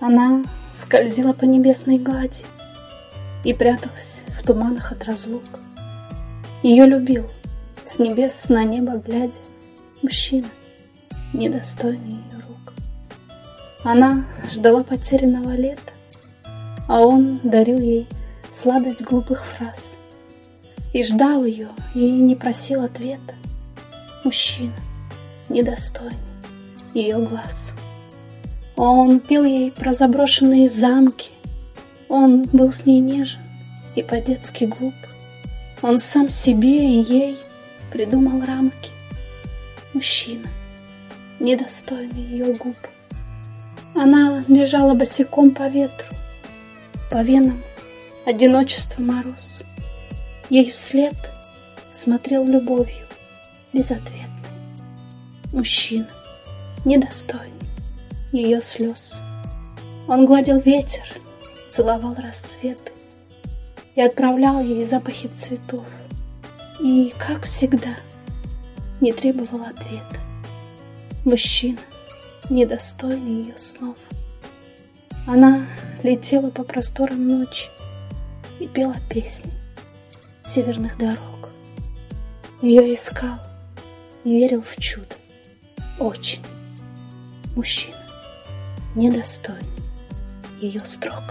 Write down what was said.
Она скользила по небесной глади И пряталась в туманах от разлук. Ее любил, с небес на небо глядя, Мужчина, недостойный ее рук. Она ждала потерянного лета, А он дарил ей сладость глупых фраз. И ждал ее, и не просил ответа. Мужчина, недостойный ее глаз. Он пил ей про заброшенные замки. Он был с ней нежен и по-детски глуп. Он сам себе и ей придумал рамки. Мужчина, недостойный ее губ. Она бежала босиком по ветру, по венам одиночество мороз. Ей вслед смотрел любовью безответной. Мужчина, недостойный ее слез. Он гладил ветер, целовал рассветы и отправлял ей запахи цветов. И, как всегда, не требовал ответа. Мужчина, недостойный ее снов. Она летела по просторам ночи и пела песни северных дорог. Ее искал и верил в чудо. Очень. Мужчина недостойный ее строк.